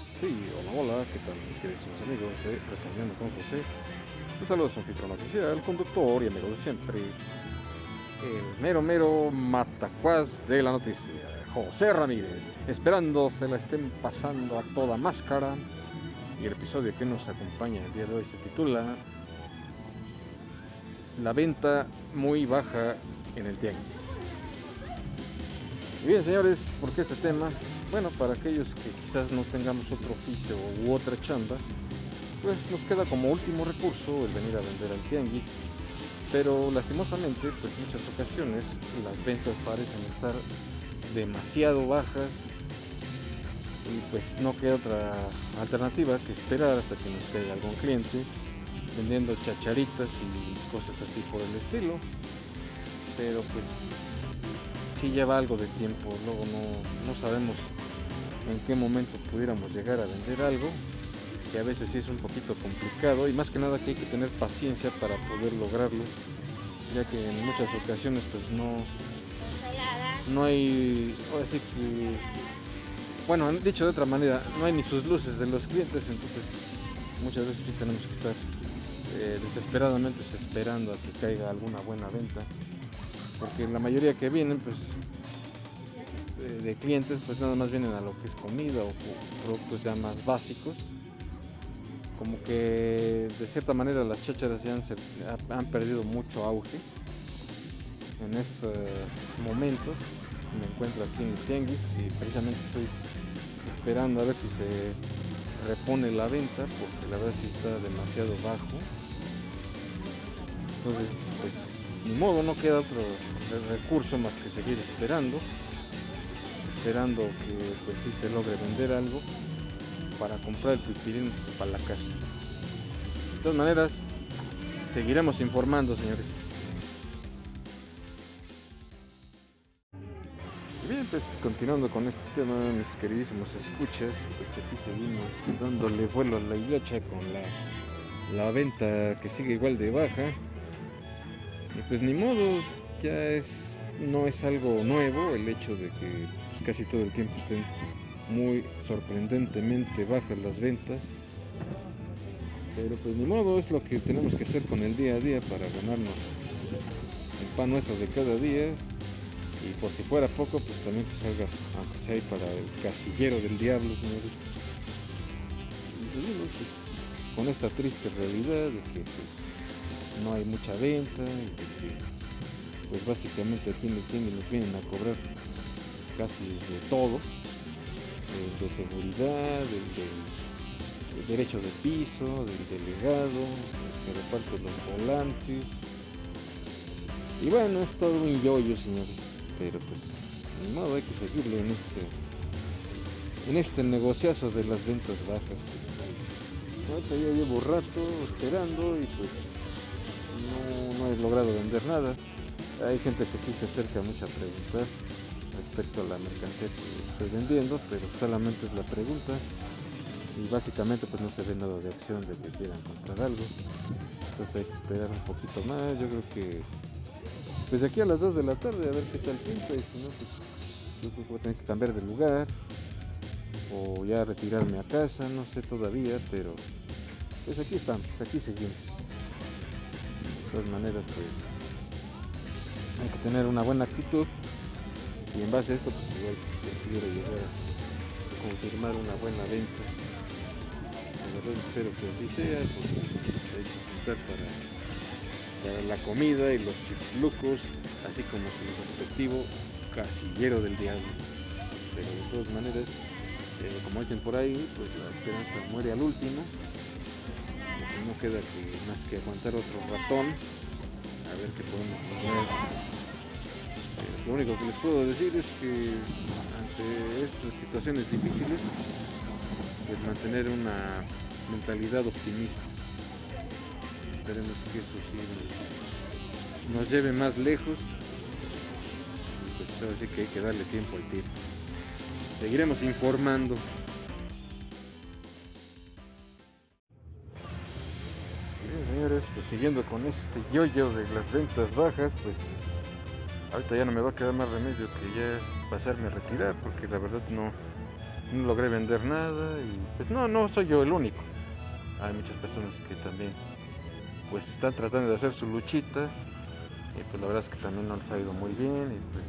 Sí, hola, hola, ¿qué tal mis queridos amigos de Reseñando con José? Les saludo a su anfitrión oficial, conductor y amigo de siempre, el mero mero matacuaz de la noticia, José Ramírez, esperando se la estén pasando a toda máscara. Y el episodio que nos acompaña el día de hoy se titula La venta muy baja en el tianguis. Y bien, señores, ¿por qué este tema? Bueno, para aquellos que quizás no tengamos otro oficio u otra chamba, pues nos queda como último recurso el venir a vender al tianguis. Pero lastimosamente, pues muchas ocasiones las ventas parecen estar demasiado bajas y pues no queda otra alternativa que esperar hasta que nos caiga algún cliente vendiendo chacharitas y cosas así por el estilo. Pero pues sí lleva algo de tiempo, luego no, no sabemos en qué momento pudiéramos llegar a vender algo, que a veces sí es un poquito complicado y más que nada que hay que tener paciencia para poder lograrlo, ya que en muchas ocasiones pues no, no hay, que, bueno, dicho de otra manera, no hay ni sus luces de los clientes, entonces muchas veces sí tenemos que estar eh, desesperadamente esperando a que caiga alguna buena venta, porque la mayoría que vienen pues de clientes pues nada más vienen a lo que es comida o productos ya más básicos. Como que de cierta manera las chácharas ya han, perdido mucho auge en estos momentos. Me encuentro aquí en el tianguis y precisamente estoy esperando a ver si se repone la venta porque la verdad sí está demasiado bajo. Entonces pues ni modo no queda otro re- recurso más que seguir esperando esperando que pues sí se logre vender algo para comprar el pipirín para la casa. De todas maneras, seguiremos informando, señores. Bien, pues continuando con este tema, mis queridísimos escuchas, pues aquí seguimos dándole vuelo a la hilacha con la, la venta que sigue igual de baja. Y pues ni modo, ya es no es algo nuevo el hecho de que casi todo el tiempo estén muy sorprendentemente bajas las ventas. Pero pues ni modo, es lo que tenemos que hacer con el día a día para ganarnos el pan nuestro de cada día. Y por si fuera poco, pues también que salga, aunque sea ahí para el casillero del diablo, señores. Seguimos pues, con esta triste realidad de que pues no hay mucha venta y que pues básicamente aquí en el tianguis nos vienen a cobrar casi de todo el de seguridad, el de, el derecho de piso, del delegado, el que reparte los volantes. Y bueno, es todo un yoyo, señores. Pero pues, ni modo, hay que seguirle en este, en este negociazo de las ventas bajas. Ahorita ya llevo rato esperando y pues no, no he logrado vender nada. Hay gente que sí se acerca mucho a preguntar respecto a la mercancía que estoy vendiendo, pero solamente es la pregunta y básicamente pues no se ve nada de acción de que quieran comprar algo. Entonces hay que esperar un poquito más. Yo creo que pues aquí a las 2 de la tarde a ver qué tal pinta y si no pues yo creo que voy a tener que cambiar de lugar o ya retirarme a casa, no sé todavía, pero pues aquí estamos, aquí seguimos. De todas maneras pues hay que tener una buena actitud y en base a esto pues igual quiero llegar a confirmar una buena venta. La verdad espero que así sea porque hay para, para la comida y los chichlucos así como su respectivo casillero del diablo. Pero de todas maneras eh, como dicen por ahí pues la esperanza muere al último. Pues no queda que más que aguantar otro ratón a ver qué podemos hacer Lo único que les puedo decir es que ante estas situaciones difíciles, pues mantener una mentalidad optimista. Esperemos que eso sí nos, lleve más lejos. Pues ahora sí que hay que darle tiempo al tiempo. Seguiremos informando. Bien, señores, pues siguiendo con este yoyo de las ventas bajas, pues ahorita ya no me va a quedar más remedio que ya pasarme a retirar porque la verdad no logré vender nada y pues no, no soy yo el único. Hay muchas personas que también pues están tratando de hacer su luchita y pues la verdad es que también no les ha ido muy bien y pues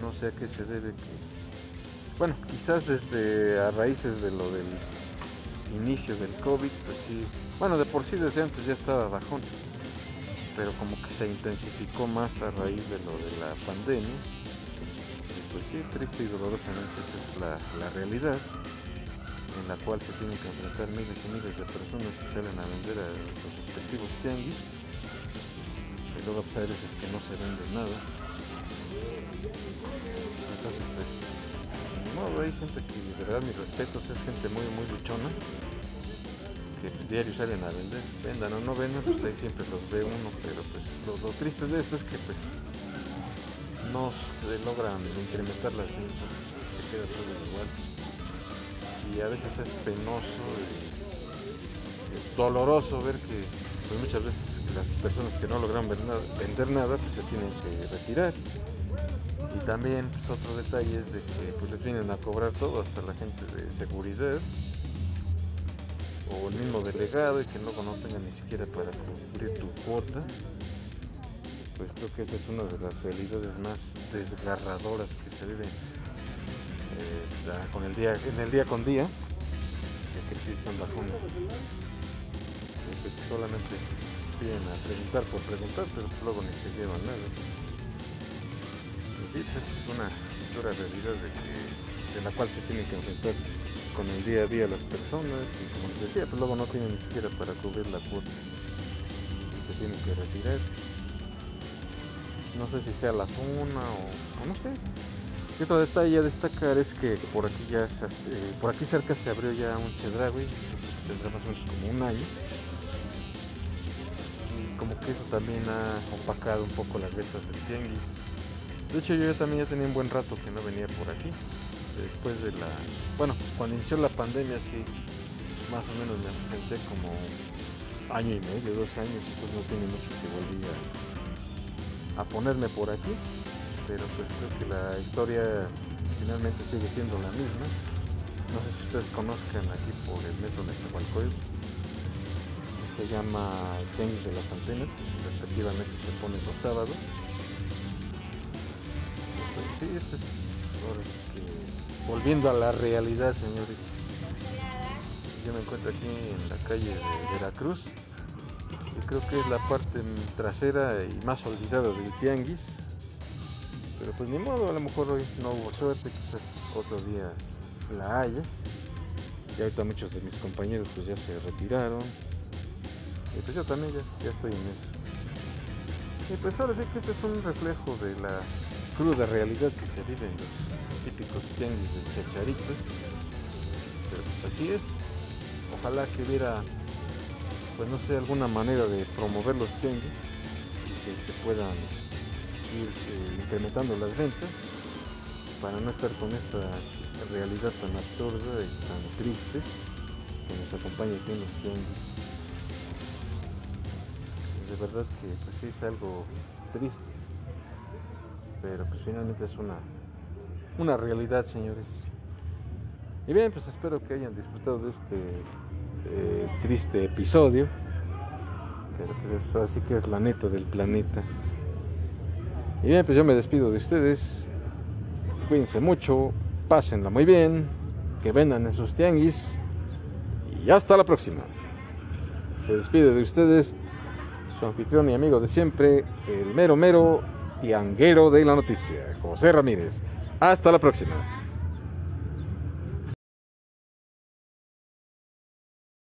no sé a qué se debe que bueno quizás desde a raíces de lo del inicio del COVID pues sí bueno de por sí desde antes ya estaba bajón pero como que se intensificó más a raíz de lo de la pandemia. Y pues sí triste y dolorosamente esa es la, la realidad en la cual se tienen que enfrentar miles y miles de personas que salen a vender a los respectivos tianguis. Y luego pues, hay veces que no se vende nada. Entonces pues no hay gente que de verdad mis respetos es gente muy muy luchona que diario salen a vender. Vendan o no vendan pues ahí siempre los ve uno pero pues lo, lo triste de esto es que pues no se logran incrementar las ventas se queda todo igual. Y a veces es penoso y es doloroso ver que pues muchas veces las personas que no logran vender nada pues se tienen que retirar. Y también pues, otro detalle es de que pues les vienen a cobrar todo hasta la gente de seguridad o el mismo delegado y que luego no tengan ni siquiera para cubrir tu cuota pues creo que esa es una de las realidades más desgarradoras que se viven eh, con el día, en el día con día, ya que existen bajones. Pues solamente vienen a preguntar por preguntar, pero luego ni se llevan nada. Pues sí, es una dura realidad de, que, de la cual se tienen que enfrentar con el día a día las personas y como les decía, pues luego no tienen ni siquiera para cubrir la cuota se tienen que retirar. No sé si sea la zona o, no sé, otro detalle a destacar es que por aquí ya se por aquí cerca se abrió ya un Chedraui, tendrá más o menos como un año. Y como que eso también ha opacado un poco las ventas del tianguis. De hecho yo también ya tenía un buen rato que no venía por aquí. Después de la. Bueno, cuando inició la pandemia sí, más o menos me senté como año y medio, dos años, pues no tiene mucho que volví a ponerme por aquí pero pues creo que la historia finalmente sigue siendo la misma. No sé si ustedes conozcan aquí por el metro de Zahualcoyot, se llama Tenis de las Antenas, que respectivamente se pone los sábados. Pues, sí, esto es ahora que volviendo a la realidad, señores. Yo me encuentro aquí en la calle de Veracruz y creo que es la parte trasera y más olvidada del Tianguis pero pues ni modo, a lo mejor hoy no hubo suerte, quizás otro día la haya. Y ahorita muchos de mis compañeros pues ya se retiraron. Y pues yo también ya, estoy en eso. Y pues ahora sí que este es un reflejo de la cruda realidad que se vive en los típicos tianguis de chacharitas. Pero pues así es. Ojalá que hubiera, pues no sé, alguna manera de promover los tianguis y que se puedan ir eh, incrementando las ventas para no estar con esta realidad tan absurda y tan triste que nos acompaña aquí en los tianguis. De verdad que pues es algo triste, pero pues finalmente es una, una realidad, señores. Y bien, pues espero que hayan disfrutado de este eh, triste episodio. Pero pues eso así que es la neta del planeta. Y bien, pues yo me despido de ustedes. Cuídense mucho, pásenla muy bien, que vendan en sus tianguis y hasta la próxima. Se despide de ustedes su anfitrión y amigo de siempre, el mero mero tianguero de la noticia, José Ramírez. Hasta la próxima.